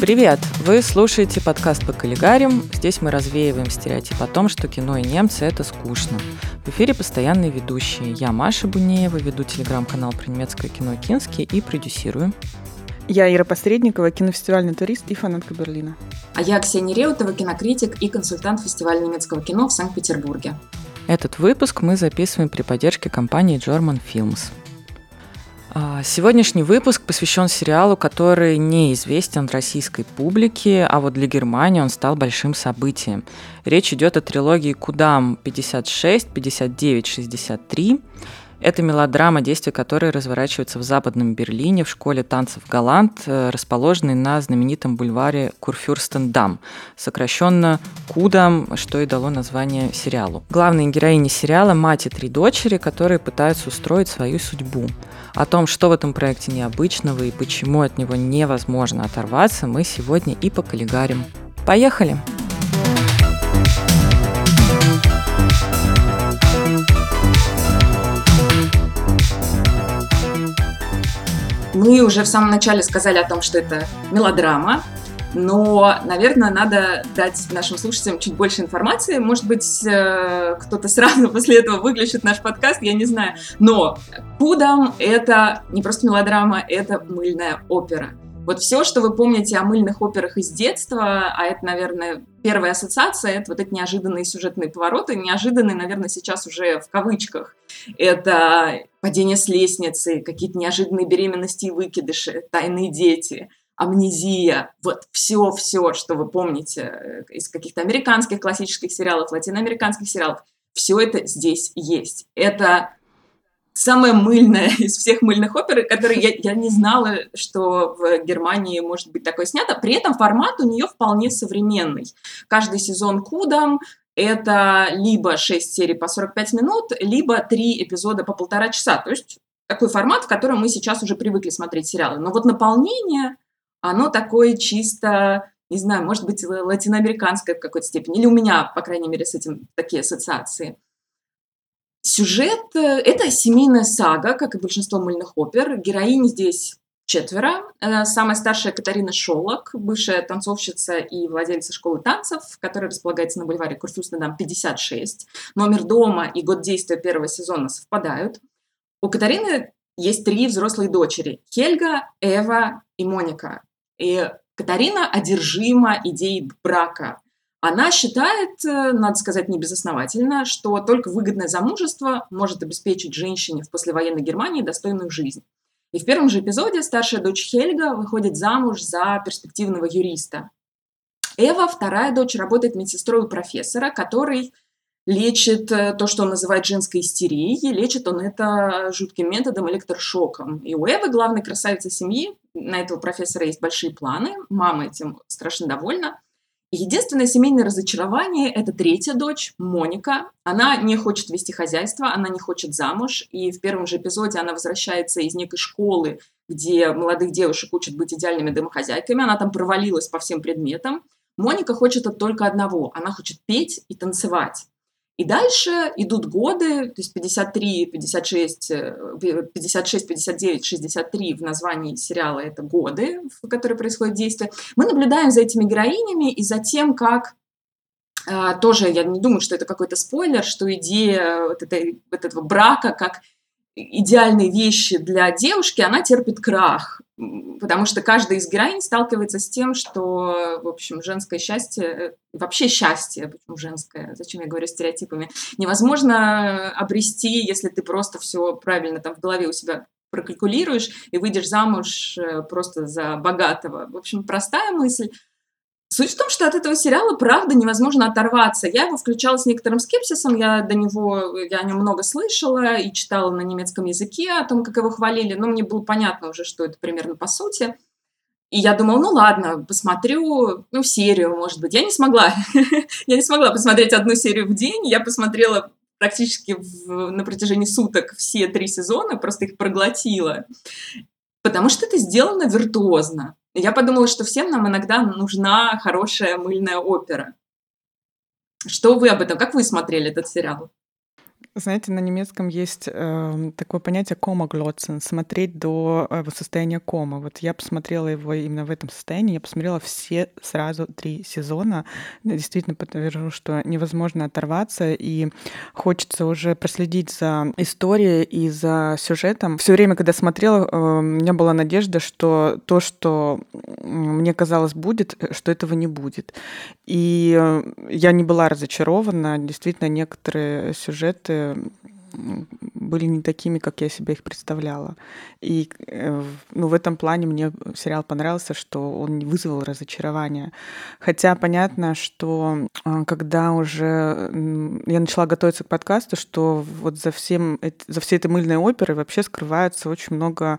Привет! Вы слушаете подкаст по коллегарим. Здесь мы развеиваем стереотип о том, что кино и немцы – это скучно. В эфире постоянные ведущие. Я Маша Бунеева, веду телеграм-канал про немецкое кино «Кински» и продюсирую. Я Ира Посредникова, кинофестивальный турист и фанатка Берлина. А я Ксения Реутова, кинокритик и консультант фестиваля немецкого кино в Санкт-Петербурге. Этот выпуск мы записываем при поддержке компании German Films. А, сегодняшний выпуск посвящен сериалу, который неизвестен российской публике, а вот для Германии он стал большим событием. Речь идет о трилогии «Кудам 56», «59», «63», это мелодрама, действие которой разворачивается в западном Берлине в школе танцев «Галант», э, расположенной на знаменитом бульваре Курфюрстендам, сокращенно «Кудам», что и дало название сериалу. Главные героини сериала – мать и три дочери, которые пытаются устроить свою судьбу. О том, что в этом проекте необычного и почему от него невозможно оторваться, мы сегодня и поколлегарим. Поехали! Мы уже в самом начале сказали о том, что это мелодрама, но, наверное, надо дать нашим слушателям чуть больше информации. Может быть, э, кто-то сразу после этого выключит наш подкаст, я не знаю. Но Пудам — это не просто мелодрама, это мыльная опера. Вот все, что вы помните о мыльных операх из детства, а это, наверное, первая ассоциация, это вот эти неожиданные сюжетные повороты, неожиданные, наверное, сейчас уже в кавычках. Это падение с лестницы, какие-то неожиданные беременности и выкидыши, тайные дети, амнезия, вот все-все, что вы помните э, из каких-то американских классических сериалов, латиноамериканских сериалов, все это здесь есть. Это самая мыльная из всех мыльных опер, которые я, я не знала, что в Германии может быть такое снято. При этом формат у нее вполне современный. Каждый сезон Кудам это либо 6 серий по 45 минут, либо 3 эпизода по полтора часа. То есть такой формат, в котором мы сейчас уже привыкли смотреть сериалы. Но вот наполнение, оно такое чисто, не знаю, может быть, латиноамериканское в какой-то степени. Или у меня, по крайней мере, с этим такие ассоциации. Сюжет э, – это семейная сага, как и большинство мыльных опер. Героини здесь четверо. Э, самая старшая Катарина Шолок, бывшая танцовщица и владельца школы танцев, которая располагается на бульваре Курфюрстендам 56. Номер дома и год действия первого сезона совпадают. У Катарины есть три взрослые дочери – Хельга, Эва и Моника. И Катарина одержима идеей брака – она считает, э, надо сказать небезосновательно, что только выгодное замужество может обеспечить женщине в послевоенной Германии достойную жизнь. И в первом же эпизоде старшая дочь Хельга выходит замуж за перспективного юриста. Эва, вторая дочь, работает медсестрой у профессора, который лечит э, то, что он называет женской истерией. Лечит он это жутким методом электрошоком. И у Эвы, главной красавицы семьи, на этого профессора есть большие планы. Мама этим страшно довольна. Единственное семейное разочарование – это третья дочь, Моника. Она не хочет вести хозяйство, она не хочет замуж. И в первом же эпизоде она возвращается из некой школы, где молодых девушек учат быть идеальными домохозяйками. Она там провалилась по всем предметам. Моника хочет только одного – она хочет петь и танцевать. И дальше идут годы, то есть 53, 56, 56, 59, 63 в названии сериала это годы, в которые происходит действие. Мы наблюдаем за этими героинями и за тем, как а, тоже, я не думаю, что это какой-то спойлер, что идея вот, этой, вот этого брака как идеальной вещи для девушки, она терпит крах потому что каждая из героинь сталкивается с тем, что, в общем, женское счастье, э, вообще счастье, почему женское, зачем я говорю стереотипами, невозможно обрести, если ты просто все правильно там в голове у себя прокалькулируешь и выйдешь замуж э, просто за богатого. В общем, простая мысль, Суть в том, что от этого сериала, правда, невозможно оторваться. Я его включала с некоторым скепсисом, я до него, я о нем много слышала и читала на немецком языке о том, как его хвалили, но мне было понятно уже, что это примерно по сути. И я думала, ну ладно, посмотрю, ну, серию, может быть. Я не смогла. я не смогла посмотреть одну серию в день. Я посмотрела практически в, на протяжении суток все три сезона, просто их проглотила. Потому что это сделано виртуозно. Я подумала, что всем нам иногда нужна хорошая мыльная опера. Что вы об этом? Как вы смотрели этот сериал? Знаете, на немецком есть э, такое понятие кома-глотсен, смотреть до э, состояния кома. Вот я посмотрела его именно в этом состоянии, я посмотрела все сразу три сезона. Действительно подтвержу, что невозможно оторваться, и хочется уже проследить за историей и за сюжетом. Все время, когда смотрела, э, у меня была надежда, что то, что мне казалось будет, э, что этого не будет. И э, я не была разочарована. Действительно, некоторые сюжеты были не такими, как я себе их представляла. И э, ну, в этом плане мне сериал понравился, что он не вызвал разочарования. Хотя понятно, что а, когда уже я начала готовиться к подкасту, что вот за, всем, за всей этой мыльной оперой вообще скрывается очень много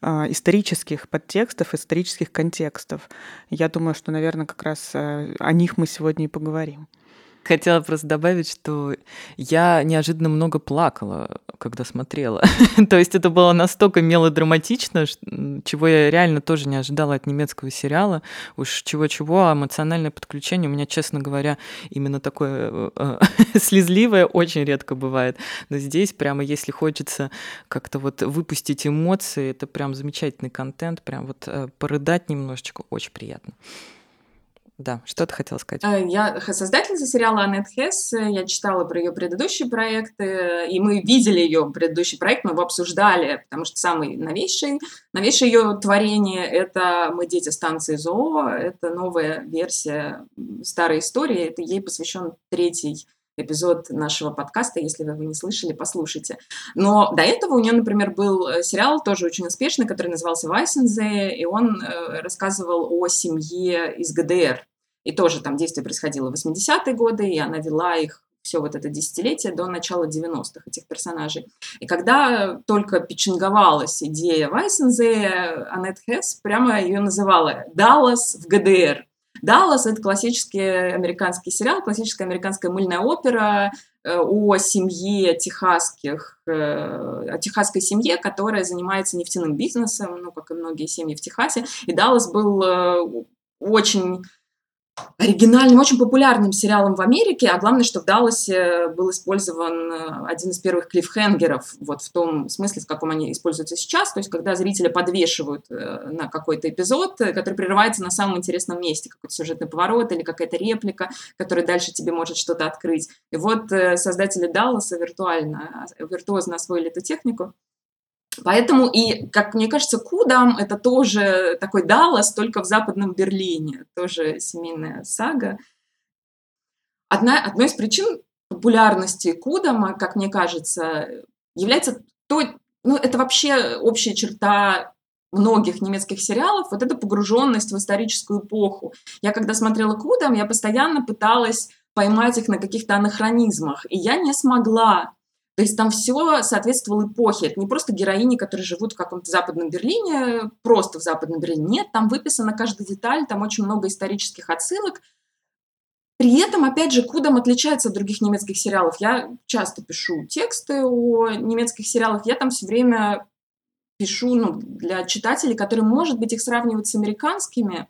а, исторических подтекстов, исторических контекстов. Я думаю, что, наверное, как раз э, о них мы сегодня и поговорим. Хотела просто добавить, что я неожиданно много плакала, когда смотрела. То есть это было настолько мелодраматично, чего я реально тоже не ожидала от немецкого сериала. Уж чего-чего, а эмоциональное подключение у меня, честно говоря, именно такое э, слезливое очень редко бывает. Но здесь прямо, если хочется как-то вот выпустить эмоции, это прям замечательный контент, прям вот э, порыдать немножечко, очень приятно. Да, что ты хотела сказать? Э, я создательница сериала Аннет Хесс. Я читала про ее предыдущие проекты, и мы видели ее предыдущий проект, мы его обсуждали, потому что самый новейший, новейшее ее творение — это «Мы дети станции ЗОО», это новая версия старой истории, это ей посвящен третий эпизод нашего подкаста. Если вы его не слышали, послушайте. Но до этого у нее, например, был э, сериал тоже очень успешный, который назывался «Вайсензе», и он э, рассказывал о семье из ГДР. И тоже там действие происходило в 80-е годы, и она вела их все вот это десятилетие до начала 90-х этих персонажей. И когда только печенговалась идея Вайсензе, Аннет Хесс прямо ее называла «Даллас в ГДР». Даллас — это классический американский сериал, классическая американская мыльная опера э, о семье техасских, э, о техасской семье, которая занимается нефтяным бизнесом, ну, как и многие семьи в Техасе. И Даллас был э, очень оригинальным, очень популярным сериалом в Америке, а главное, что в Далласе был использован э, один из первых клиффхенгеров, вот в том смысле, в каком они используются сейчас, то есть когда зрителя подвешивают э, на какой-то эпизод, э, который прерывается на самом интересном месте, какой-то сюжетный поворот или какая-то реплика, которая дальше тебе может что-то открыть. И вот создатели Далласа виртуально, виртуозно освоили эту технику, Поэтому и, как мне кажется, Кудам — это тоже такой Даллас, только в западном Берлине, тоже семейная сага. Одна, одной из причин популярности Кудама, как мне кажется, является то, ну, это вообще общая черта многих немецких сериалов, вот эта погруженность в историческую эпоху. Я когда смотрела Кудам, я постоянно пыталась поймать их на каких-то анахронизмах, и я не смогла. То есть там все соответствовало эпохе. Это не просто героини, которые живут в каком-то западном Берлине, просто в западном Берлине. Нет, там выписана каждая деталь, там очень много исторических отсылок. При этом, опять же, Кудам отличается от других немецких сериалов. Я часто пишу тексты о немецких сериалах, я там все время пишу ну, для читателей, которые, может быть, их сравнивают с американскими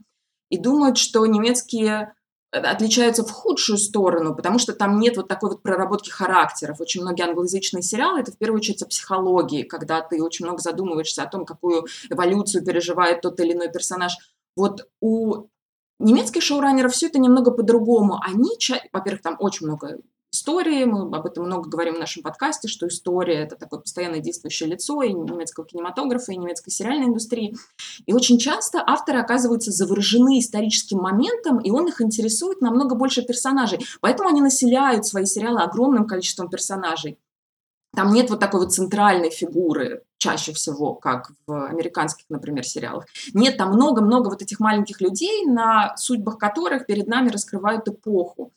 и думают, что немецкие отличаются в худшую сторону, потому что там нет вот такой вот проработки характеров. Очень многие англоязычные сериалы — это в первую очередь о психологии, когда ты очень много задумываешься о том, какую эволюцию переживает тот или иной персонаж. Вот у немецких шоураннеров все это немного по-другому. Они, во-первых, там очень много истории, мы об этом много говорим в нашем подкасте, что история — это такое постоянное действующее лицо и немецкого кинематографа, и немецкой сериальной индустрии. И очень часто авторы оказываются заворожены историческим моментом, и он их интересует намного больше персонажей. Поэтому они населяют свои сериалы огромным количеством персонажей. Там нет вот такой вот центральной фигуры чаще всего, как в американских, например, сериалах. Нет, там много-много вот этих маленьких людей, на судьбах которых перед нами раскрывают эпоху.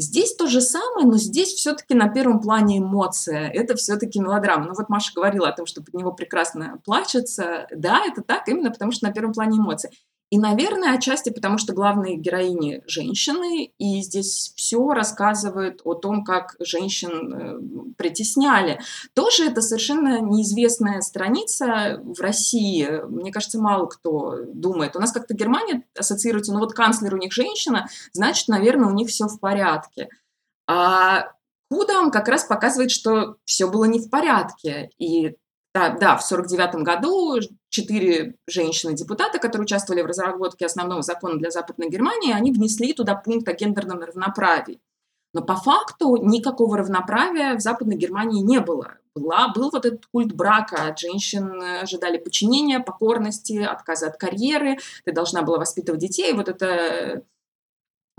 Здесь то же самое, но здесь все-таки на первом плане эмоция. Это все-таки мелодрама. Ну вот Маша говорила о том, что под него прекрасно плачется. Да, это так, именно потому что на первом плане эмоции. И, наверное, отчасти потому, что главные героини – женщины, и здесь все рассказывает о том, как женщин э, притесняли. Тоже это совершенно неизвестная страница в России. Мне кажется, мало кто думает. У нас как-то Германия ассоциируется, ну вот канцлер у них женщина, значит, наверное, у них все в порядке. А он как раз показывает, что все было не в порядке. И да, да, в 1949 году четыре женщины-депутата, которые участвовали в разработке основного закона для Западной Германии, они внесли туда пункт о гендерном равноправии. Но по факту никакого равноправия в Западной Германии не было. Была, был вот этот культ брака. От женщин ожидали подчинения, покорности, отказа от карьеры. Ты должна была воспитывать детей. Вот это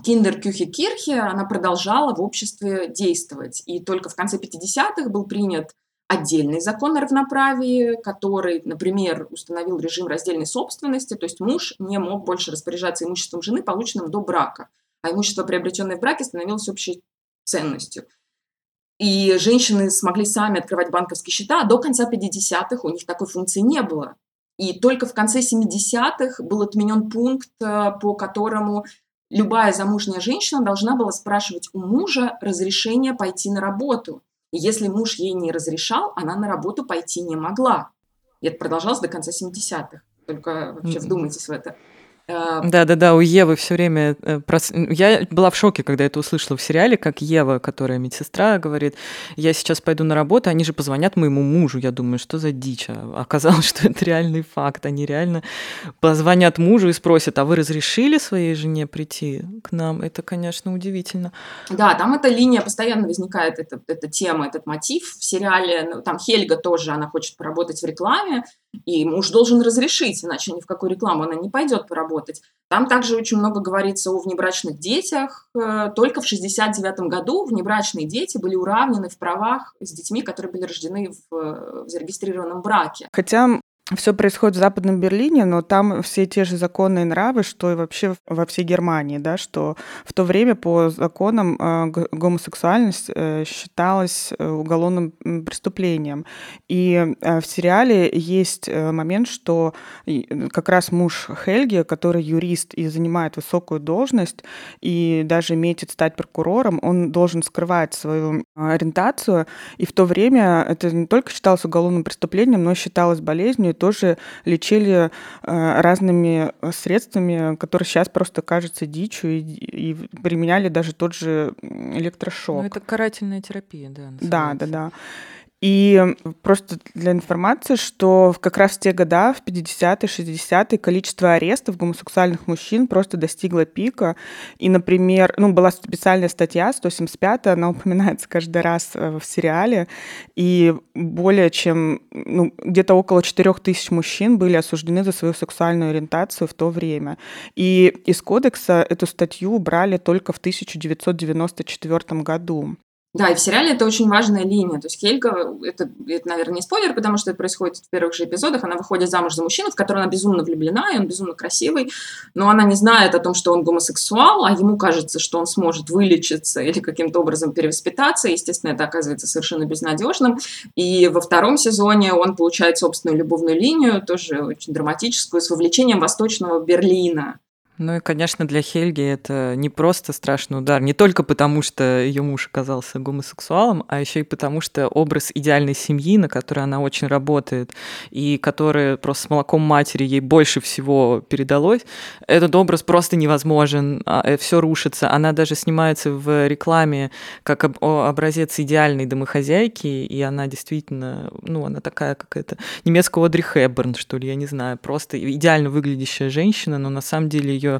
Киндер Кирхе, она продолжала в обществе действовать. И только в конце 50-х был принят отдельный закон о равноправии, который, например, установил режим раздельной собственности, то есть муж не мог больше распоряжаться имуществом жены, полученным до брака, а имущество, приобретенное в браке, становилось общей ценностью. И женщины смогли сами открывать банковские счета, а до конца 50-х у них такой функции не было. И только в конце 70-х был отменен пункт, э, по которому любая замужняя женщина должна была спрашивать у мужа разрешение пойти на работу. И если муж ей не разрешал, она на работу пойти не могла. И это продолжалось до конца 70-х. Только вообще вдумайтесь в это. Э, Да-да-да, у Евы все время... Э, прос- Я была в шоке, когда это услышала в сериале, как Ева, которая медсестра, говорит, я сейчас пойду на работу, они же позвонят моему мужу. Я думаю, что за дичь? А оказалось, что это реальный факт. Они реально позвонят мужу и спросят, а вы разрешили своей жене прийти к нам? Это, конечно, удивительно. Да, там эта линия постоянно возникает, эта, эта тема, этот мотив в сериале. Ну, там Хельга тоже, она хочет поработать в рекламе, и муж должен разрешить, иначе ни в какую рекламу она не пойдет поработать. Там также очень много говорится о внебрачных детях. Э, только в 1969 году внебрачные дети были уравнены в правах с детьми, которые были рождены в, в зарегистрированном браке. Хотя все происходит в Западном Берлине, но там все те же законы и нравы, что и вообще во всей Германии, да, что в то время по законам э, гомосексуальность э, считалась э, уголовным преступлением. И в сериале есть момент, что как раз муж Хельги, который юрист и занимает высокую должность, и даже метит стать прокурором, он должен скрывать свою ориентацию, и в то время это не только считалось уголовным преступлением, но считалось болезнью, тоже лечили э, разными э, средствами, которые сейчас просто кажутся дичью, и, и применяли даже тот же электрошок. Ну, это карательная терапия, да. Да, да, да. И просто для информации, что как раз в те года, в 50-е, 60-е, количество арестов гомосексуальных мужчин просто достигло пика. И, например, ну, была специальная статья, 175 она упоминается каждый раз э, в сериале, и более чем, ну, где-то около 4 тысяч мужчин были осуждены за свою сексуальную ориентацию в то время. И из кодекса эту статью убрали только в 1994 году. Да, и в сериале это очень важная линия. То есть Хельга, это, это, наверное, не спойлер, потому что это происходит в первых же эпизодах. Она выходит замуж за мужчину, в которого она безумно влюблена, и он безумно красивый, но она не знает о том, что он гомосексуал, а ему кажется, что он сможет вылечиться или каким-то образом перевоспитаться. Естественно, это оказывается совершенно безнадежным. И во втором сезоне он получает собственную любовную линию, тоже очень драматическую, с вовлечением Восточного Берлина. Ну и, конечно, для Хельги это не просто страшный удар, не только потому, что ее муж оказался гомосексуалом, а еще и потому, что образ идеальной семьи, на которой она очень работает, и которая просто с молоком матери ей больше всего передалось, этот образ просто невозможен, а, э, все рушится. Она даже снимается в рекламе как образец идеальной домохозяйки, и она действительно, ну, она такая какая-то немецкого Одри Хэбберн, что ли, я не знаю, просто идеально выглядящая женщина, но на самом деле ее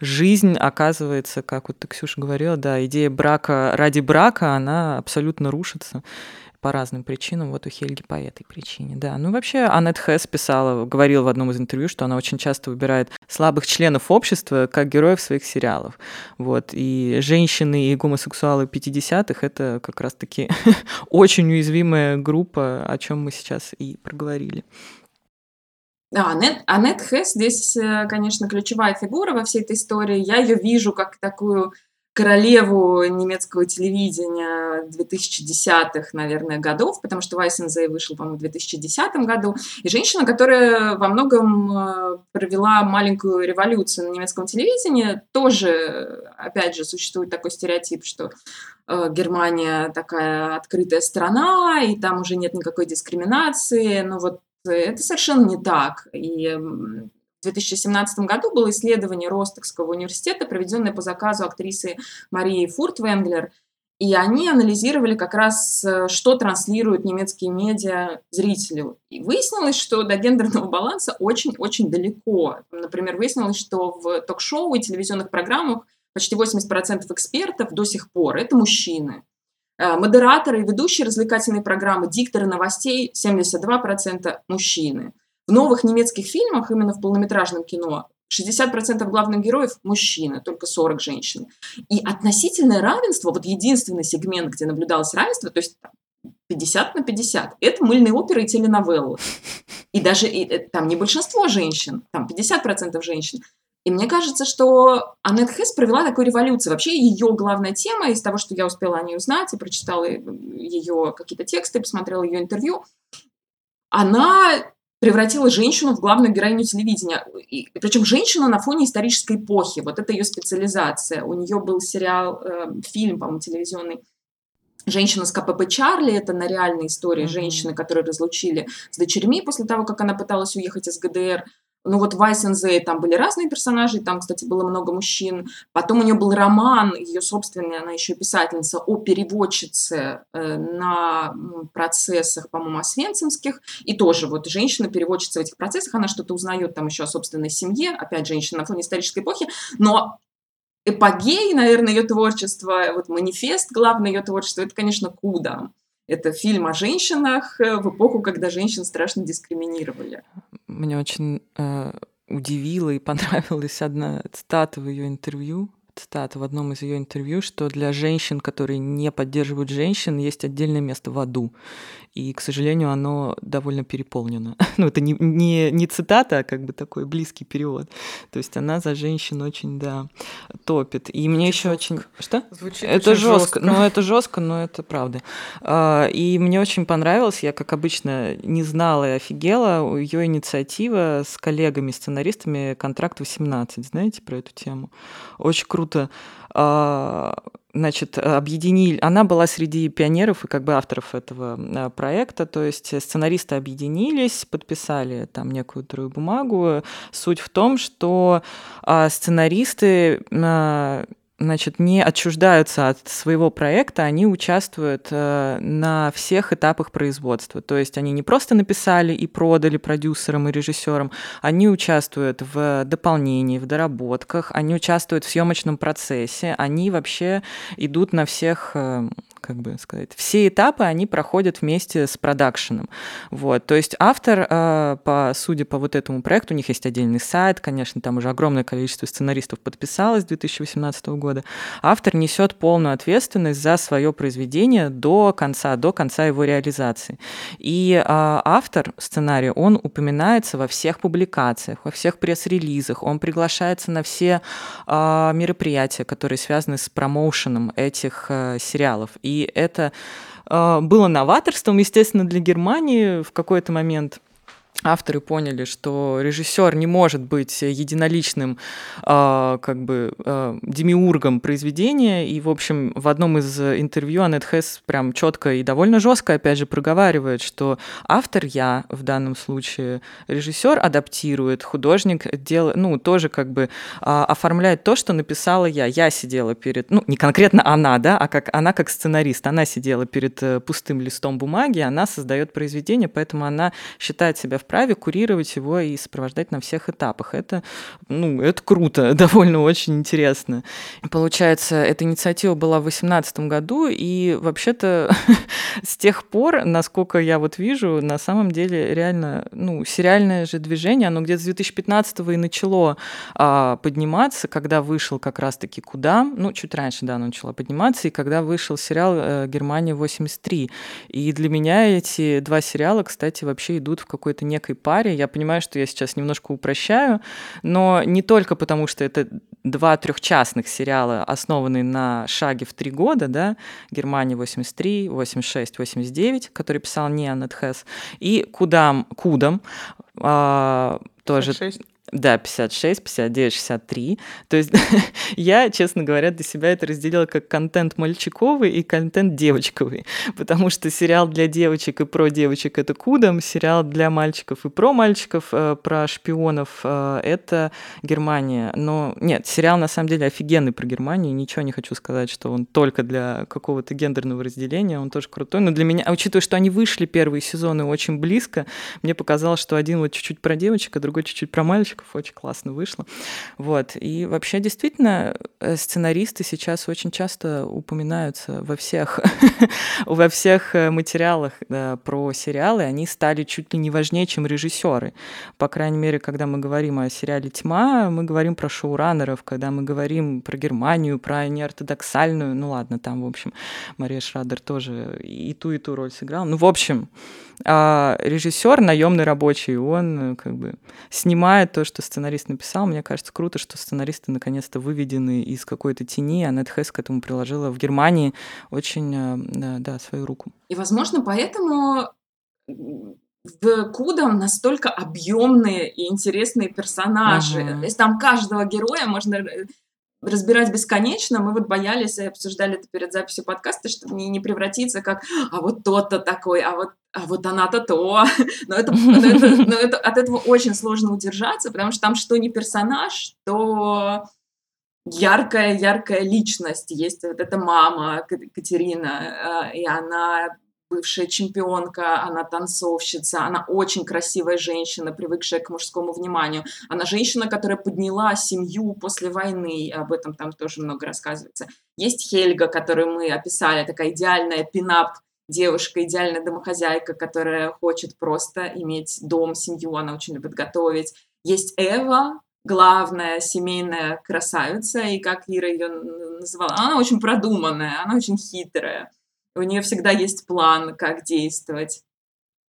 жизнь оказывается, как вот ты, Ксюша, говорила, да, идея брака ради брака, она абсолютно рушится по разным причинам, вот у Хельги по этой причине, да. Ну, вообще, Аннет Хэс писала, говорила в одном из интервью, что она очень часто выбирает слабых членов общества как героев своих сериалов, вот. И женщины и гомосексуалы 50-х — это как раз-таки очень уязвимая группа, о чем мы сейчас и проговорили. Да, Аннет, Аннет Хэс здесь, э, конечно, ключевая фигура во всей этой истории. Я ее вижу как такую королеву немецкого телевидения 2010-х, наверное, годов, потому что Вайсензей вышел, по-моему, в 2010 году. И женщина, которая во многом э, провела маленькую революцию на немецком телевидении, тоже, опять же, существует такой стереотип, что э, Германия такая открытая страна, и там уже нет никакой дискриминации. Но вот это совершенно не так. И в 2017 году было исследование Ростокского университета, проведенное по заказу актрисы Марии Фуртвенглер. И они анализировали как раз, э, что транслируют немецкие медиа зрителю. И выяснилось, что до гендерного баланса очень-очень далеко. Например, выяснилось, что в ток-шоу и телевизионных программах почти 80% экспертов до сих пор – это мужчины. Э, модераторы и ведущие развлекательной программы, дикторы новостей – 72% мужчины. В новых немецких фильмах, именно в полнометражном кино, 60% главных героев – мужчины, только 40 женщин. И относительное равенство, вот единственный сегмент, где наблюдалось равенство, то есть 50 на 50, это мыльные оперы и теленовеллы. И даже и, э, там не большинство женщин, там 50% женщин. И мне кажется, что Аннет Хесс провела такую революцию. Вообще ее главная тема, из того, что я успела о ней узнать, и прочитала ее какие-то тексты, посмотрела ее интервью, она превратила женщину в главную героиню телевидения. И, причем женщину на фоне исторической эпохи. Вот это ее специализация. У нее был сериал, э, фильм, по-моему, телевизионный Женщина с КПП Чарли, это на реальной истории mm-hmm. женщины, которую разлучили с дочерьми после того, как она пыталась уехать из ГДР. Ну вот в Айсензе там были разные персонажи, там, кстати, было много мужчин. Потом у нее был роман, ее собственный, она еще писательница, о переводчице э, на процессах, по-моему, освенцимских. И тоже вот женщина-переводчица в этих процессах, она что-то узнает там еще о собственной семье, опять женщина на фоне исторической эпохи, но эпогей, наверное, ее творчества, вот манифест главный ее творчества, это, конечно, Куда. Это фильм о женщинах э, в эпоху, когда женщин страшно дискриминировали. Мне очень э, удивила и понравилась одна цитата в ее интервью. Цитата в одном из ее интервью, что для женщин, которые не поддерживают женщин, есть отдельное место в аду и, к сожалению, оно довольно переполнено. ну, это не, не, не цитата, а как бы такой близкий перевод. То есть она за женщин очень, да, топит. И Звучит мне еще жестко. очень... Что? Звучит это очень жестко. Ну, это жестко, но это правда. А, и мне очень понравилось, я, как обычно, не знала и офигела, ее инициатива с коллегами-сценаристами «Контракт 18», знаете про эту тему? Очень круто а, значит, объединили, она была среди пионеров и как бы авторов этого а, проекта, то есть сценаристы объединились, подписали там некоторую бумагу. Суть в том, что а, сценаристы значит, не отчуждаются от своего проекта, они участвуют э, на всех этапах производства. То есть они не просто написали и продали продюсерам и режиссерам, они участвуют в дополнении, в доработках, они участвуют в съемочном процессе, они вообще идут на всех э, как бы сказать, все этапы они проходят вместе с продакшеном. Вот, то есть автор, э, по, судя по вот этому проекту, у них есть отдельный сайт, конечно, там уже огромное количество сценаристов подписалось с 2018 года. Автор несет полную ответственность за свое произведение до конца, до конца его реализации. И э, автор сценария, он упоминается во всех публикациях, во всех пресс-релизах, он приглашается на все э, мероприятия, которые связаны с промоушеном этих сериалов. И это э, было новаторством, естественно, для Германии в какой-то момент авторы поняли, что режиссер не может быть единоличным э, как бы э, демиургом произведения. И, в общем, в одном из интервью Аннет Хесс прям четко и довольно жестко, опять же, проговаривает, что автор я в данном случае, режиссер адаптирует, художник делает, ну, тоже как бы э, оформляет то, что написала я. Я сидела перед, ну, не конкретно она, да, а как она как сценарист. Она сидела перед э, пустым листом бумаги, она создает произведение, поэтому она считает себя в вправе курировать его и сопровождать на всех этапах. Это, ну, это круто, довольно очень интересно. Получается, эта инициатива была в 2018 году, и вообще-то с тех пор, насколько я вот вижу, на самом деле реально, ну, сериальное же движение, оно где-то с 2015 и начало а, подниматься, когда вышел как раз-таки «Куда», ну, чуть раньше, да, оно начало подниматься, и когда вышел сериал э, «Германия 83». И для меня эти два сериала, кстати, вообще идут в какой-то некой некой паре. Я понимаю, что я сейчас немножко упрощаю, но не только потому, что это два трехчастных сериала, основанные на шаге в три года, да, Германия 83, 86, 89, который писал не Аннет Хесс, и Кудам, Кудам, а, тоже... 46. Да, 56, 59, 63. То есть я, честно говоря, для себя это разделила как контент мальчиковый и контент девочковый, потому что сериал для девочек и про девочек — это Кудом, сериал для мальчиков и про мальчиков, э, про шпионов э, — это Германия. Но нет, сериал на самом деле офигенный про Германию, ничего не хочу сказать, что он только для какого-то гендерного разделения, он тоже крутой, но для меня, а учитывая, что они вышли первые сезоны очень близко, мне показалось, что один вот чуть-чуть про девочек, а другой чуть-чуть про мальчиков, мальчиков, очень классно вышло. Вот. И вообще, действительно, э, сценаристы сейчас очень часто упоминаются во всех, во всех э, материалах да, про сериалы. Они стали чуть ли не важнее, чем режиссеры. По крайней мере, когда мы говорим о сериале «Тьма», мы говорим про шоураннеров, когда мы говорим про Германию, про неортодоксальную, ну ладно, там, в общем, Мария Шрадер тоже и ту, и ту роль сыграла. Ну, в общем, а режиссер, наемный рабочий, он э, как бы снимает то, что сценарист написал. Мне кажется, круто, что сценаристы наконец-то выведены из какой-то тени, а Нетхэс к этому приложила в Германии очень, э, да, свою руку. И, возможно, поэтому в Кудом настолько объемные и интересные персонажи. Ага. То есть там каждого героя можно э, разбирать бесконечно. Мы вот боялись и обсуждали это перед записью подкаста, чтобы не, не превратиться как «а вот тот-то такой, а вот, а вот она-то то». Но, это, но, это, но это, от этого очень сложно удержаться, потому что там что не персонаж, то яркая-яркая личность. Есть вот эта мама Катерина, э, и она бывшая чемпионка, она танцовщица, она очень красивая женщина, привыкшая к мужскому вниманию. Она женщина, которая подняла семью после войны, об этом там тоже много рассказывается. Есть Хельга, которую мы описали, такая идеальная пинап девушка, идеальная домохозяйка, которая хочет просто иметь дом, семью, она очень любит готовить. Есть Эва, главная семейная красавица, и как Ира ее называла, она очень продуманная, она очень хитрая у нее всегда есть план, как действовать.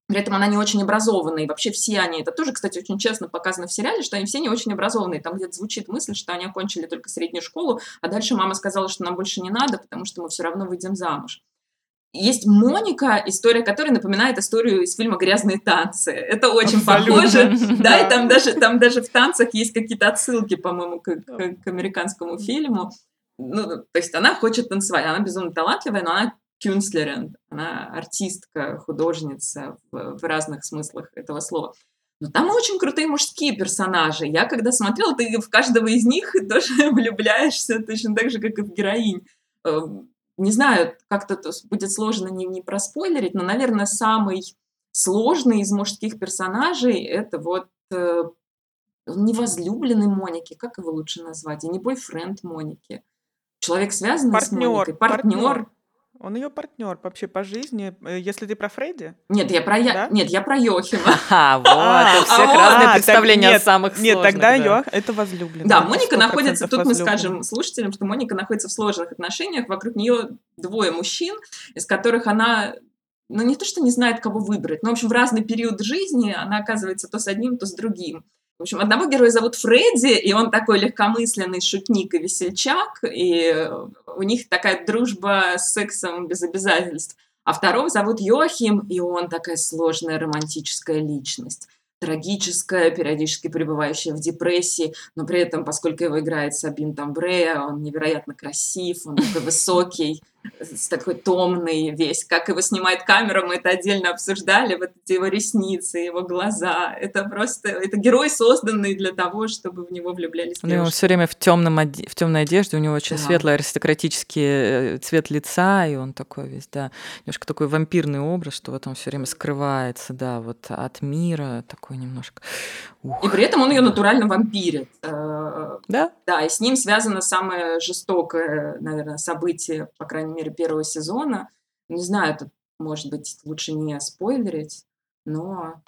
При этом она не очень образованная. И вообще все они, это тоже, кстати, очень честно показано в сериале, что они все не очень образованные. Там где-то звучит мысль, что они окончили только среднюю школу, а дальше мама сказала, что нам больше не надо, потому что мы все равно выйдем замуж. Есть Моника, история которой напоминает историю из фильма «Грязные танцы». Это очень Абсолютно. похоже. Да, и там даже, там даже в танцах есть какие-то отсылки, по-моему, к, к, к американскому фильму. Ну, то есть она хочет танцевать, она безумно талантливая, но она кюнстлерен, она артистка, художница в, в разных смыслах этого слова. Но там очень крутые мужские персонажи. Я когда смотрела, ты в каждого из них тоже влюбляешься точно так же, как и в героинь. Не знаю, как-то будет сложно не, не проспойлерить, но, наверное, самый сложный из мужских персонажей это вот э, невозлюбленный Моники, как его лучше назвать, и не бойфренд Моники. Человек, связанный партнер, с Моникой, партнер, партнер он ее партнер вообще по жизни. Э, если ты про Фредди? Нет, я про я... да? нет, я про Йохима. А, вот, у всех разные представления о самых сложных. Нет, тогда Йох это возлюбленный. Да, Моника находится, тут мы скажем слушателям, что Моника находится в сложных отношениях, вокруг нее двое мужчин, из которых она ну, не то, что не знает, кого выбрать, но, в общем, в разный период жизни она оказывается то с одним, то с другим. В общем, одного героя зовут Фредди, и он такой легкомысленный шутник и весельчак, и у них такая дружба с сексом без обязательств. А второго зовут Йохим, и он такая сложная романтическая личность трагическая, периодически пребывающая в депрессии, но при этом, поскольку его играет Сабин Тамбрея, он невероятно красив, он такой высокий, такой томный весь. Как его снимает камера, мы это отдельно обсуждали. Вот эти его ресницы, его глаза. Это просто... Это герой, созданный для того, чтобы в него влюблялись девушки. Ну, он все время в, темном, в темной одежде, у него очень да. светлый аристократический э, цвет лица, и он такой весь, да, немножко такой вампирный образ, что вот он все время скрывается, да, вот от мира, такой немножко... Ух. И при этом он ее натурально вампирит. Э, да? Да, и с ним связано самое жестокое, наверное, событие, по крайней мере, первого сезона. Не знаю, это, может быть, лучше не спойлерить, но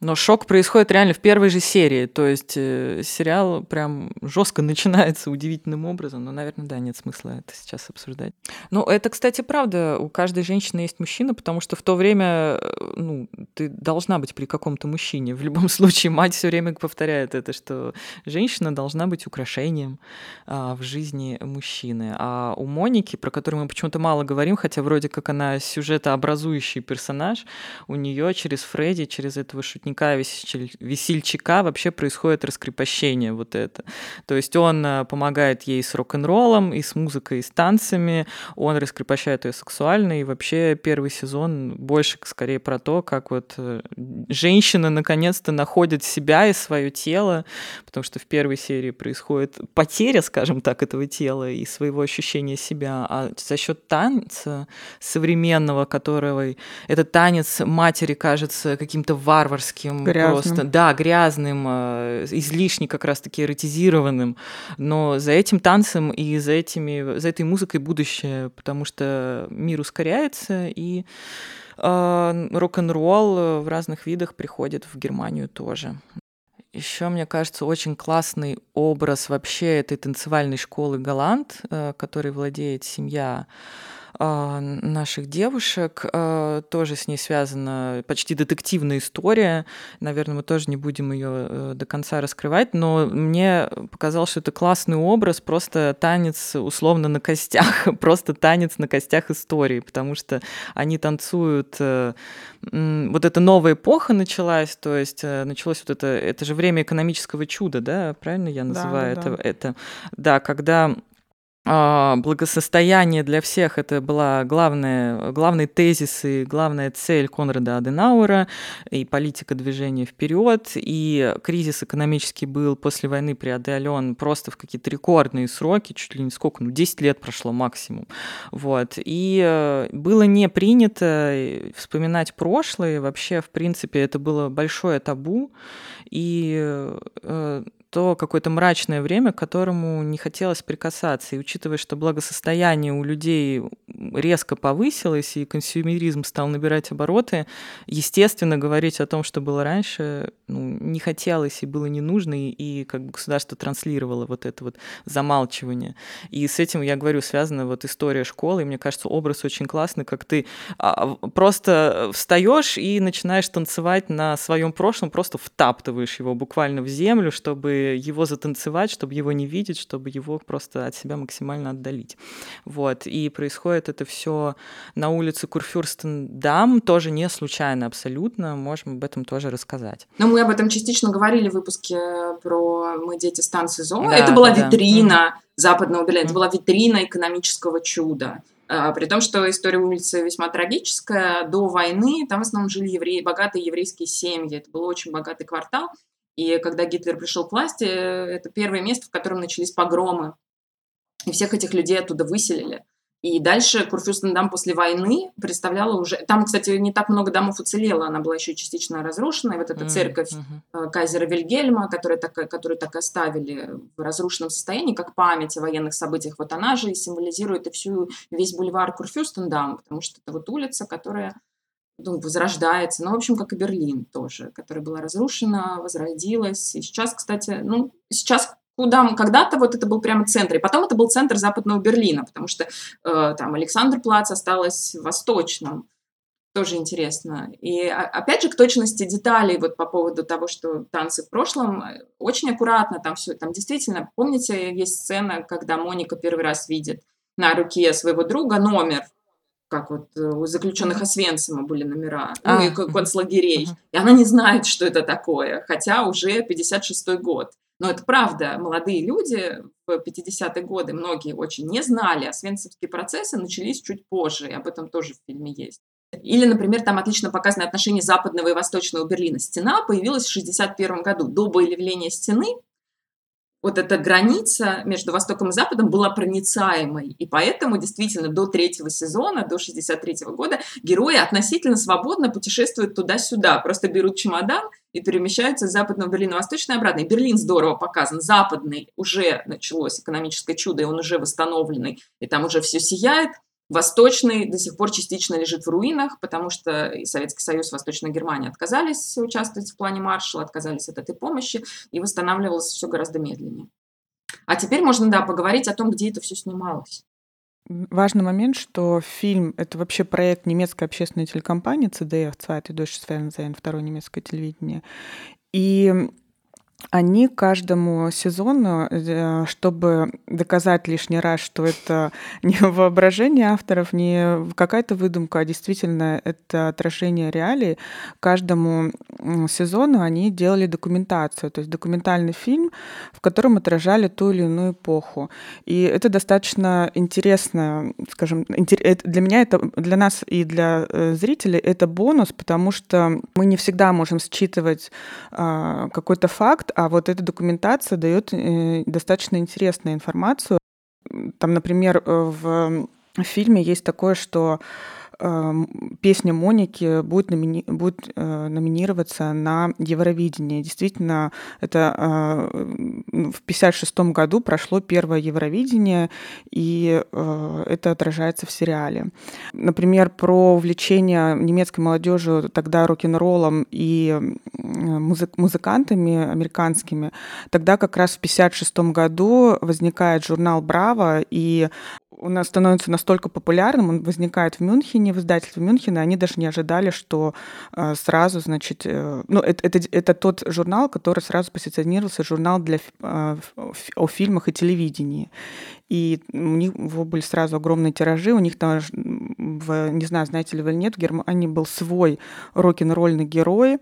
но шок происходит реально в первой же серии. То есть э, сериал прям жестко начинается удивительным образом. Но, наверное, да, нет смысла это сейчас обсуждать. Ну, это, кстати, правда. У каждой женщины есть мужчина, потому что в то время э, ну, ты должна быть при каком-то мужчине. В любом случае, мать все время повторяет это, что женщина должна быть украшением а, в жизни мужчины. А у Моники, про которую мы почему-то мало говорим, хотя вроде как она сюжетообразующий персонаж, у нее через Фредди, через этого шутника шутника, весельчака вообще происходит раскрепощение вот это. То есть он э, помогает ей с рок-н-роллом, и с музыкой, и с танцами, он раскрепощает ее сексуально, и вообще первый сезон больше скорее про то, как вот э, женщина наконец-то находит себя и свое тело, потому что в первой серии происходит потеря, скажем так, этого тела и своего ощущения себя, а за счет танца современного, которого этот танец матери кажется каким-то варварским, грязным. просто, да, грязным, э, излишне как раз-таки эротизированным, но за этим танцем и за, этими, за этой музыкой будущее, потому что мир ускоряется, и э, рок-н-ролл в разных видах приходит в Германию тоже. Еще, мне кажется, очень классный образ вообще этой танцевальной школы Галант, э, которой владеет семья наших девушек. А, тоже с ней связана почти детективная история. Наверное, мы тоже не будем ее э, до конца раскрывать, но мне показалось, что это классный образ, просто танец условно на костях, просто танец на костях истории, потому что они танцуют э, вот эта новая эпоха началась, то есть э, началось вот это, это же время экономического чуда, да, правильно я называю да, да, это, да. это, да, когда а, благосостояние для всех. Это была главная, главный тезис и главная цель Конрада Аденауэра и политика движения вперед, и кризис экономический был после войны преодолен просто в какие-то рекордные сроки, чуть ли не сколько, ну 10 лет прошло максимум, вот, и э, было не принято вспоминать прошлое, вообще, в принципе, это было большое табу, и э, то какое-то мрачное время, к которому не хотелось прикасаться. И учитывая, что благосостояние у людей резко повысилось, и консюмеризм стал набирать обороты, естественно, говорить о том, что было раньше, ну, не хотелось и было не нужно, и, и как бы государство транслировало вот это вот замалчивание. И с этим, я говорю, связана вот история школы, и мне кажется, образ очень классный, как ты а, просто встаешь и начинаешь танцевать на своем прошлом, просто втаптываешь его буквально в землю, чтобы его затанцевать, чтобы его не видеть, чтобы его просто от себя максимально отдалить. Вот. И происходит это все на улице Курфюрстендам, тоже не случайно абсолютно, можем об этом тоже рассказать. Но мы об этом частично говорили в выпуске про «Мы дети станции ЗО». Да, это была да, витрина да. западного Берлина, mm это была витрина экономического чуда. А, при том, что история улицы весьма трагическая. До войны там в основном жили евреи, богатые еврейские семьи. Это был очень богатый квартал. И когда Гитлер пришел к власти, это первое место, в котором начались погромы. И всех этих людей оттуда выселили. И дальше Курфюрстендам после войны представляла уже... Там, кстати, не так много домов уцелело, она была еще частично разрушена. И вот эта церковь mm-hmm. кайзера Вильгельма, которую так, которую так оставили в разрушенном состоянии, как память о военных событиях, вот она же и символизирует и всю, весь бульвар Курфюрстендам, потому что это вот улица, которая ну, возрождается. Ну, в общем, как и Берлин тоже, которая была разрушена, возродилась. И сейчас, кстати, ну, сейчас куда когда-то вот это был прямо центр, и потом это был центр западного Берлина, потому что э, там Александр Плац осталось восточным, тоже интересно. И опять же к точности деталей вот по поводу того, что танцы в прошлом, очень аккуратно там все, там действительно, помните, есть сцена, когда Моника первый раз видит на руке своего друга номер как вот э, у заключенных Освенцима были номера, ну а, и концлагерей. Угу. И она не знает, что это такое, хотя уже 56-й год. Но это правда, молодые люди в 50-е годы, многие очень не знали, а свенцевские процессы начались чуть позже, и об этом тоже в фильме есть. Или, например, там отлично показаны отношения западного и восточного Берлина. Стена появилась в 1961 году. До появления стены вот эта граница между Востоком и Западом была проницаемой. И поэтому действительно до третьего сезона, до 63 -го года, герои относительно свободно путешествуют туда-сюда. Просто берут чемодан и перемещаются из западного Берлина в восточный и обратно. И Берлин здорово показан. Западный уже началось экономическое чудо, и он уже восстановленный. И там уже все сияет. Восточный до сих пор частично лежит в руинах, потому что и Советский Союз, и Восточная Германия отказались участвовать в плане маршала, отказались от этой помощи, и восстанавливалось все гораздо медленнее. А теперь можно, да, поговорить о том, где это все снималось. Важный момент, что фильм — это вообще проект немецкой общественной телекомпании CDF, Zweite Deutsche Fernsehen, второе немецкое телевидение. И они каждому сезону, э, чтобы доказать лишний раз, что это не воображение авторов, не какая-то выдумка, а действительно это отражение реалий, каждому сезону они делали документацию, то есть документальный фильм, в котором отражали ту или иную эпоху. И это достаточно интересно, скажем, для меня это, для нас и для э, зрителей это бонус, потому что мы не всегда можем считывать а, какой-то факт, а вот эта документация дает э, достаточно интересную информацию. Там, например, э, в фильме есть такое, что песня Моники будет, номини... будет э, номинироваться на Евровидение. Действительно, это э, в 1956 году прошло первое Евровидение, и э, это отражается в сериале. Например, про увлечение немецкой молодежи тогда рок-н-роллом и музык... музыкантами американскими. Тогда как раз в 1956 году возникает журнал «Браво», и у нас становится настолько популярным, он возникает в Мюнхене, в издательстве Мюнхена, они даже не ожидали, что э, сразу, значит, э, ну, это, это, это тот журнал, который сразу позиционировался, журнал для, э, о фильмах и телевидении. И у них были сразу огромные тиражи, у них там, в, не знаю, знаете ли вы или нет, в Германии был свой рок-н-ролльный герой,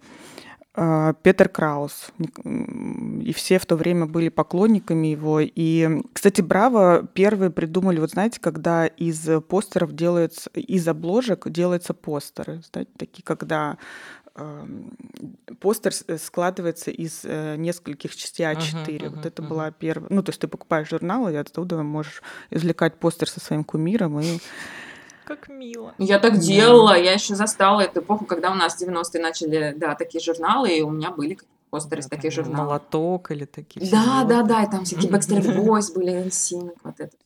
Петер Краус. И все в то время были поклонниками его. И, кстати, Браво первые придумали, вот знаете, когда из постеров делается, из обложек делаются постеры. Знаете, такие, когда постер складывается из э, нескольких частей А4. Uh-huh, uh-huh, вот это uh-huh. была первая. Ну, то есть ты покупаешь журнал, и оттуда можешь извлекать постер со своим кумиром и как мило. Я так делала, я еще застала эту эпоху, когда у нас 90-е начали, да, такие журналы, и у меня были постеры из таких журналов. Молоток или такие. Да, да, да, и там всякие Backstreet Boys были, Синок, вот это.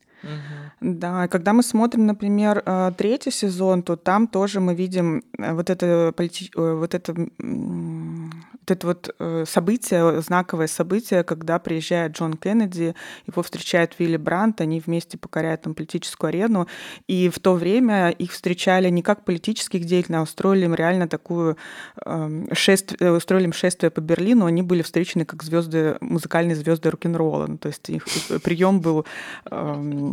Да, когда мы смотрим, например, э, третий сезон, то там тоже мы видим э, вот это, полити... Э, вот это вот это вот событие, знаковое событие, когда приезжает Джон Кеннеди, его встречает Вилли Брант, они вместе покоряют там политическую арену, и в то время их встречали не как политических деятелей, а устроили им реально такую эм, шествие, устроили им шествие по Берлину, они были встречены как звезды, музыкальные звезды рок-н-ролла, ну, то есть их прием был эм,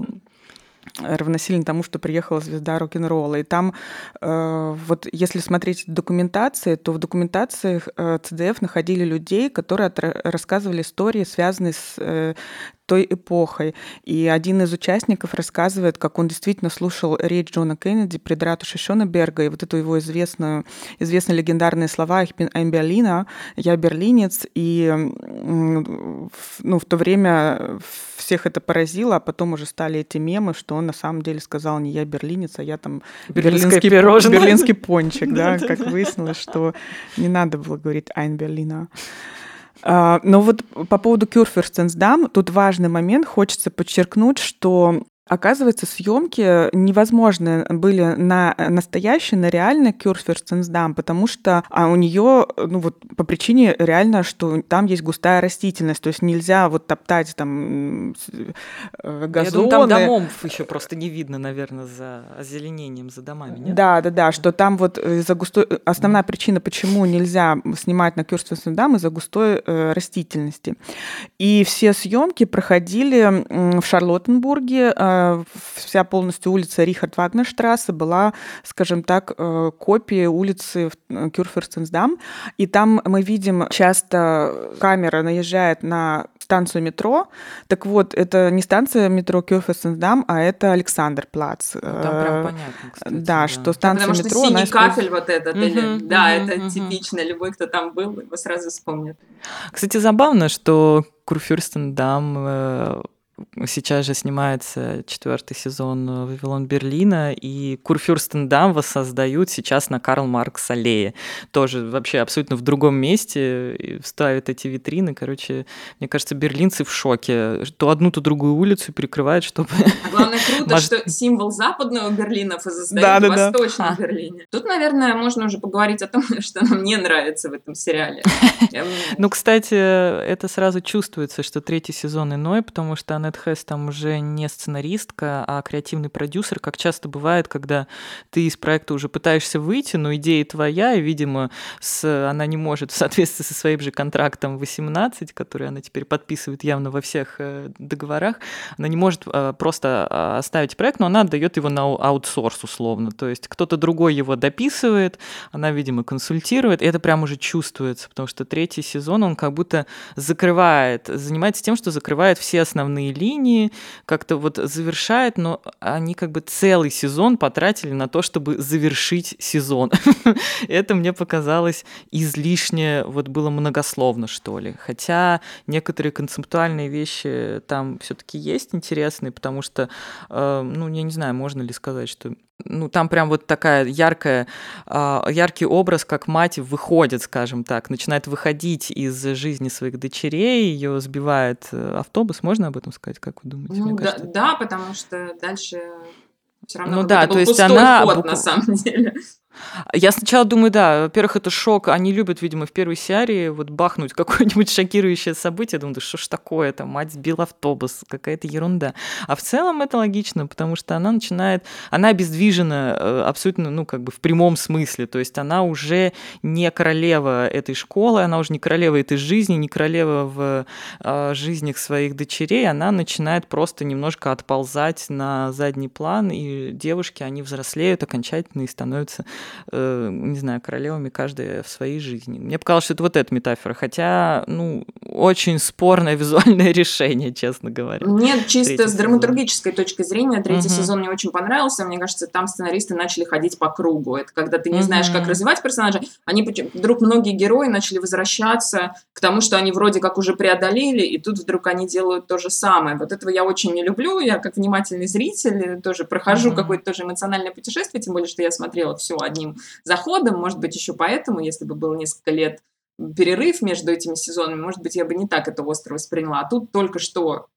равносильно тому, что приехала звезда рок-н-ролла. И там, э, вот если смотреть документации, то в документациях э, ЦДФ находили людей, которые рассказывали истории, связанные с э, той эпохой. И один из участников рассказывает, как он действительно слушал речь Джона Кеннеди пред ратушей Шонеберга, и вот эту его известную, известные легендарные слова «Ich bin ein Berliner», «Я берлинец», и ну, в то время всех это поразило, а потом уже стали эти мемы, что он на самом деле сказал не «Я берлинец», а «Я там берлинский, берлинский пончик», да, как выяснилось, что не надо было говорить «Ein Berliner». А, но вот по поводу Кюрферстенсдам, тут важный момент, хочется подчеркнуть, что Оказывается, съемки невозможны были на настоящей, на реальной Кюрсферстенсдам, потому что а у нее, ну вот по причине реально, что там есть густая растительность, то есть нельзя вот топтать там газоны. Я думаю, там домов еще просто не видно, наверное, за озеленением, за домами, нет? Да, да, да, что там вот из-за густой... Основная причина, почему нельзя снимать на Кюрсферстенсдам, из-за густой э, растительности. И все съемки проходили в Шарлоттенбурге, э, вся полностью улица Рихард Вагнерштрассе была, скажем так, э, копией улицы э, Кюрферстенсдам. И там мы видим часто камера наезжает на станцию метро. Так вот, это не станция метро Кёферсендам, а это Александр Плац. Ну, там прям э, понятно, кстати. Да, да. что станция Потому метро... Потому что синий кафель вот этот, угу, или, да, угу, это угу. типично. Любой, кто там был, его сразу вспомнит. Кстати, забавно, что Курфюрстендам Сейчас же снимается четвертый сезон «Вавилон Берлина», и Курфюрстендам воссоздают сейчас на Карл Маркс аллее. Тоже вообще абсолютно в другом месте ставят эти витрины. Короче, мне кажется, берлинцы в шоке. То одну, то другую улицу перекрывают, чтобы... А главное, круто, Может... что символ западного Берлина воссоздают да, да, в восточном да. Берлине. Тут, наверное, можно уже поговорить о том, что нам не нравится в этом сериале. Ну, кстати, это сразу чувствуется, что третий сезон иной, потому что она Аннет Хэс там уже не сценаристка, а креативный продюсер, как часто бывает, когда ты из проекта уже пытаешься выйти, но идея твоя, и, видимо, с, она не может в соответствии со своим же контрактом 18, который она теперь подписывает явно во всех э, договорах, она не может э, просто э, оставить проект, но она отдает его на аутсорс условно. То есть кто-то другой его дописывает, она, видимо, консультирует, и это прям уже чувствуется, потому что третий сезон, он как будто закрывает, занимается тем, что закрывает все основные линии, как-то вот завершает, но они как бы целый сезон потратили на то, чтобы завершить сезон. Это мне показалось излишне, вот было многословно, что ли. Хотя некоторые концептуальные вещи там все-таки есть интересные, потому что, э, ну, я не знаю, можно ли сказать, что ну, там прям вот такая яркая, а, яркий образ, как мать выходит, скажем так, начинает выходить из жизни своих дочерей, ее сбивает э, автобус. Можно об этом сказать, как вы думаете? Ну, да, да, потому что дальше все равно ну да, то есть она ход, на самом деле. Я сначала думаю, да, во-первых, это шок. Они любят, видимо, в первой серии вот бахнуть какое-нибудь шокирующее событие. Думаю, да что ж такое, там мать сбила автобус, какая-то ерунда. А в целом это логично, потому что она начинает, она обездвижена э, абсолютно, ну, как бы в прямом смысле. То есть она уже не королева этой школы, она уже не королева этой жизни, не королева в э, жизнях своих дочерей. Она начинает просто немножко отползать на задний план, и девушки, они взрослеют окончательно и становятся э, не знаю, королевами каждая в своей жизни. Мне показалось, что это вот эта метафора, хотя, ну, очень спорное визуальное решение, честно говоря. Нет, чисто с драматургической точки зрения третий угу. сезон мне очень понравился. Мне кажется, там сценаристы начали ходить по кругу. Это когда ты не знаешь, как развивать персонажа. Они вдруг многие герои начали возвращаться к тому, что они вроде как уже преодолели, и тут вдруг они делают то же самое. Вот этого я очень не люблю. Я как внимательный зритель тоже прохожу угу. какое-то тоже эмоциональное путешествие, тем более, что я смотрела все одним заходом. Может быть, еще поэтому, если бы было несколько лет перерыв между этими сезонами, может быть, я бы не так это остро восприняла. А тут только что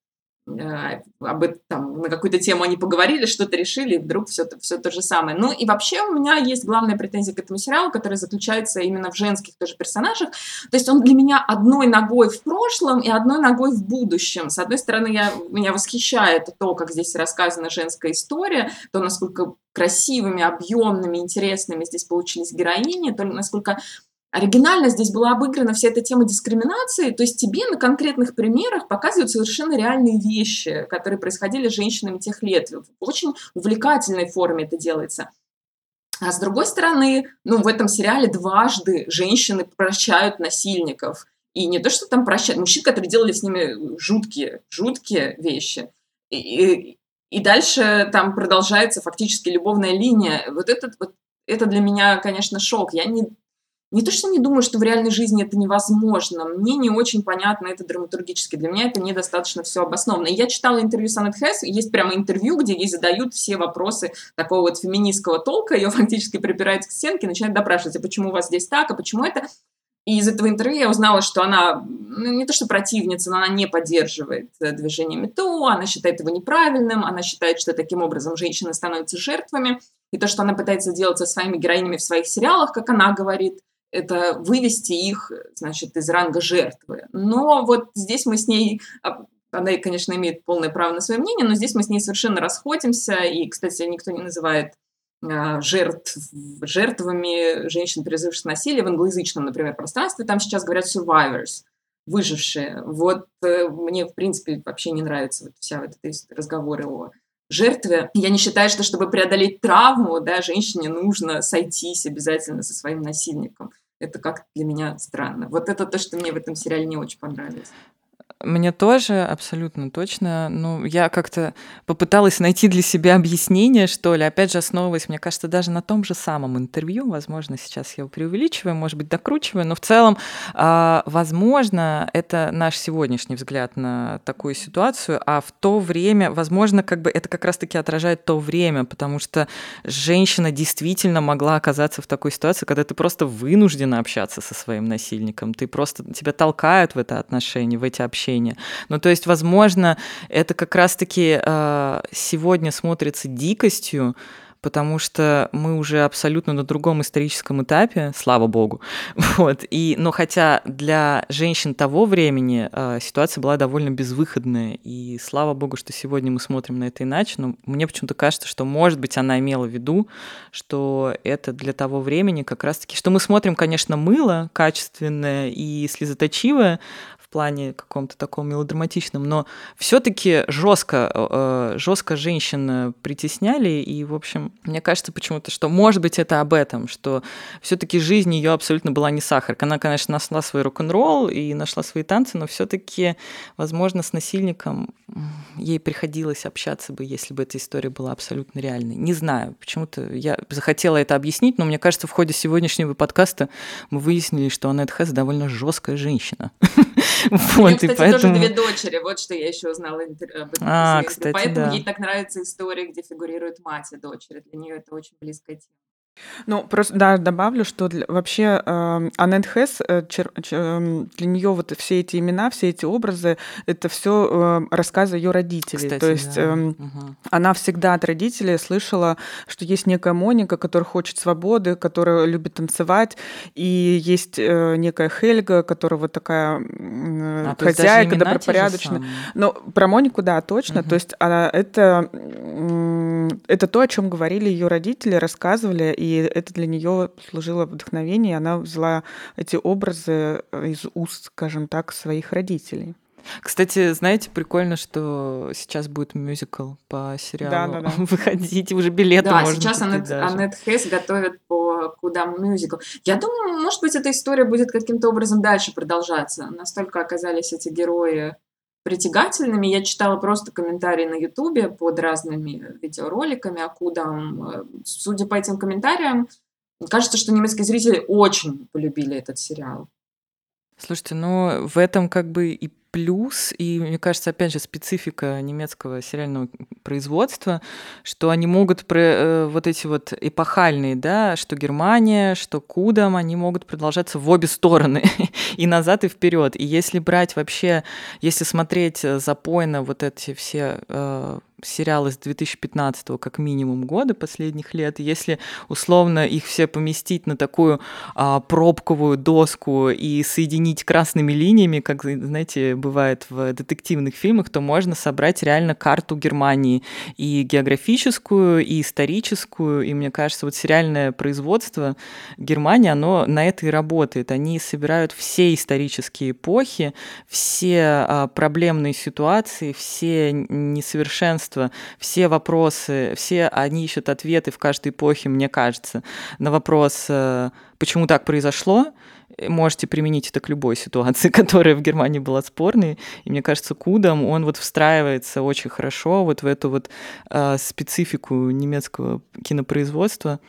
об этом, там, на какую-то тему они поговорили, что-то решили, и вдруг все, все то же самое. Ну и вообще у меня есть главная претензия к этому сериалу, которая заключается именно в женских тоже персонажах. То есть он для меня одной ногой в прошлом и одной ногой в будущем. С одной стороны, я, меня восхищает то, как здесь рассказана женская история, то, насколько красивыми, объемными, интересными здесь получились героини, то, насколько оригинально здесь была обыграна вся эта тема дискриминации, то есть тебе на конкретных примерах показывают совершенно реальные вещи, которые происходили с женщинами тех лет. В очень увлекательной форме это делается. А с другой стороны, ну, в этом сериале дважды женщины прощают насильников. И не то, что там прощают, мужчин, которые делали с ними жуткие, жуткие вещи. И, и, и дальше там продолжается фактически любовная линия. Вот этот вот это для меня, конечно, шок. Я не, не то, что не думаю, что в реальной жизни это невозможно, мне не очень понятно это драматургически, для меня это недостаточно все обосновано. И я читала интервью с Аннет Хэс, есть прямо интервью, где ей задают все вопросы такого вот феминистского толка, ее фактически припирают к стенке, начинают допрашивать, а почему у вас здесь так, а почему это... И из этого интервью я узнала, что она ну, не то что противница, но она не поддерживает э, движение МИТУ, она считает его неправильным, она считает, что таким образом женщины становятся жертвами. И то, что она пытается делать со своими героинями в своих сериалах, как она говорит, это вывести их, значит, из ранга жертвы. Но вот здесь мы с ней она, конечно, имеет полное право на свое мнение, но здесь мы с ней совершенно расходимся, и, кстати, никто не называет а, жертв, жертвами женщин, переживших насилие в англоязычном, например, пространстве. Там сейчас говорят survivors, выжившие. Вот э, мне, в принципе, вообще не нравится вот вся вот эта разговоры о жертве. Я не считаю, что чтобы преодолеть травму, да, женщине нужно сойтись обязательно со своим насильником. Это как для меня странно. Вот это то, что мне в этом сериале не очень понравилось. Мне тоже, абсолютно точно. Ну, я как-то попыталась найти для себя объяснение, что ли. Опять же, основываясь, мне кажется, даже на том же самом интервью. Возможно, сейчас я его преувеличиваю, может быть, докручиваю, но в целом, а, возможно, это наш сегодняшний взгляд на такую ситуацию, а в то время, возможно, как бы это как раз-таки отражает то время, потому что женщина действительно могла оказаться в такой ситуации, когда ты просто вынуждена общаться со своим насильником, ты просто тебя толкают в это отношение, в эти общения общения. Ну, то есть, возможно, это как раз-таки э, сегодня смотрится дикостью, потому что мы уже абсолютно на другом историческом этапе, слава богу. Вот. И, но хотя для женщин того времени э, ситуация была довольно безвыходная, и слава богу, что сегодня мы смотрим на это иначе, но мне почему-то кажется, что, может быть, она имела в виду, что это для того времени как раз-таки, что мы смотрим, конечно, мыло качественное и слезоточивое, плане каком-то таком мелодраматичном, но все-таки жестко, э, жестко женщин притесняли, и, в общем, мне кажется почему-то, что, может быть, это об этом, что все-таки жизнь ее абсолютно была не сахар. Она, конечно, нашла свой рок-н-ролл и нашла свои танцы, но все-таки, возможно, с насильником ей приходилось общаться бы, если бы эта история была абсолютно реальной. Не знаю, почему-то я захотела это объяснить, но мне кажется, в ходе сегодняшнего подкаста мы выяснили, что Аннет Хэс довольно жесткая женщина. Вот, У нее, кстати, поэтому... тоже две дочери, вот что я еще узнала об этом. А, кстати, Поэтому да. ей так нравится история, где фигурирует мать и дочери. Для нее это очень близкая тема. Ну, просто, да, добавлю, что для, вообще э, Аннет Хесс, э, чер, чер, эм, для нее вот все эти имена, все эти образы, это все э, рассказы ее родителей. Кстати, То есть да. э, угу. она всегда от родителей слышала, что есть некая Моника, которая хочет свободы, которая любит танцевать, и есть э, некая Хельга, которая вот такая э, а, хозяйка, добропорядочная. Но про Монику, да, точно. Угу. То есть она, это, э, это то, о чем говорили ее родители, рассказывали, и это для нее служило вдохновением, и она взяла эти образы э, из уст, скажем так, своих родителей. Кстати, знаете, прикольно, что сейчас будет мюзикл по сериалу да, да, да. выходить, уже билеты Да, сейчас Аннет, Аннет Хейс готовит по куда мюзикл. Я думаю, может быть, эта история будет каким-то образом дальше продолжаться. Настолько оказались эти герои притягательными. Я читала просто комментарии на Ютубе под разными видеороликами Акуда. Судя по этим комментариям, кажется, что немецкие зрители очень полюбили этот сериал. Слушайте, ну в этом как бы и плюс, и мне кажется, опять же, специфика немецкого сериального производства, что они могут про, э, вот эти вот эпохальные, да, что Германия, что Кудам, они могут продолжаться в обе стороны, и назад, и вперед. И если брать вообще, если смотреть запойно вот эти все э, сериалы с 2015 как минимум года последних лет, если условно их все поместить на такую а, пробковую доску и соединить красными линиями, как, знаете, бывает в детективных фильмах, то можно собрать реально карту Германии. И географическую, и историческую, и мне кажется, вот сериальное производство Германии, оно на это и работает. Они собирают все исторические эпохи, все а, проблемные ситуации, все несовершенства все вопросы, все они ищут ответы в каждой эпохе, мне кажется, на вопрос, э, почему так произошло, можете применить это к любой ситуации, которая в Германии была спорной. И мне кажется, Кудом он вот встраивается очень хорошо вот в эту вот э, специфику немецкого кинопроизводства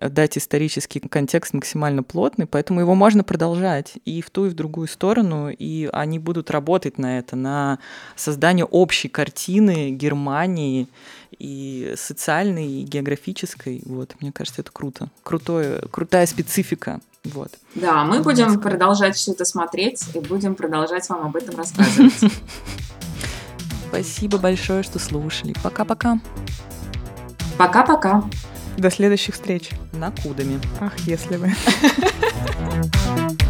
дать исторический контекст максимально плотный, поэтому его можно продолжать и в ту, и в другую сторону, и они будут работать на это, на создание общей картины Германии и социальной, и географической. Вот, мне кажется, это круто. Крутое, крутая специфика. Вот. Да, мы будем продолжать все это смотреть и будем продолжать вам об этом рассказывать. Спасибо большое, что слушали. Пока-пока. Пока-пока. До следующих встреч. На кудами. Ах, если бы.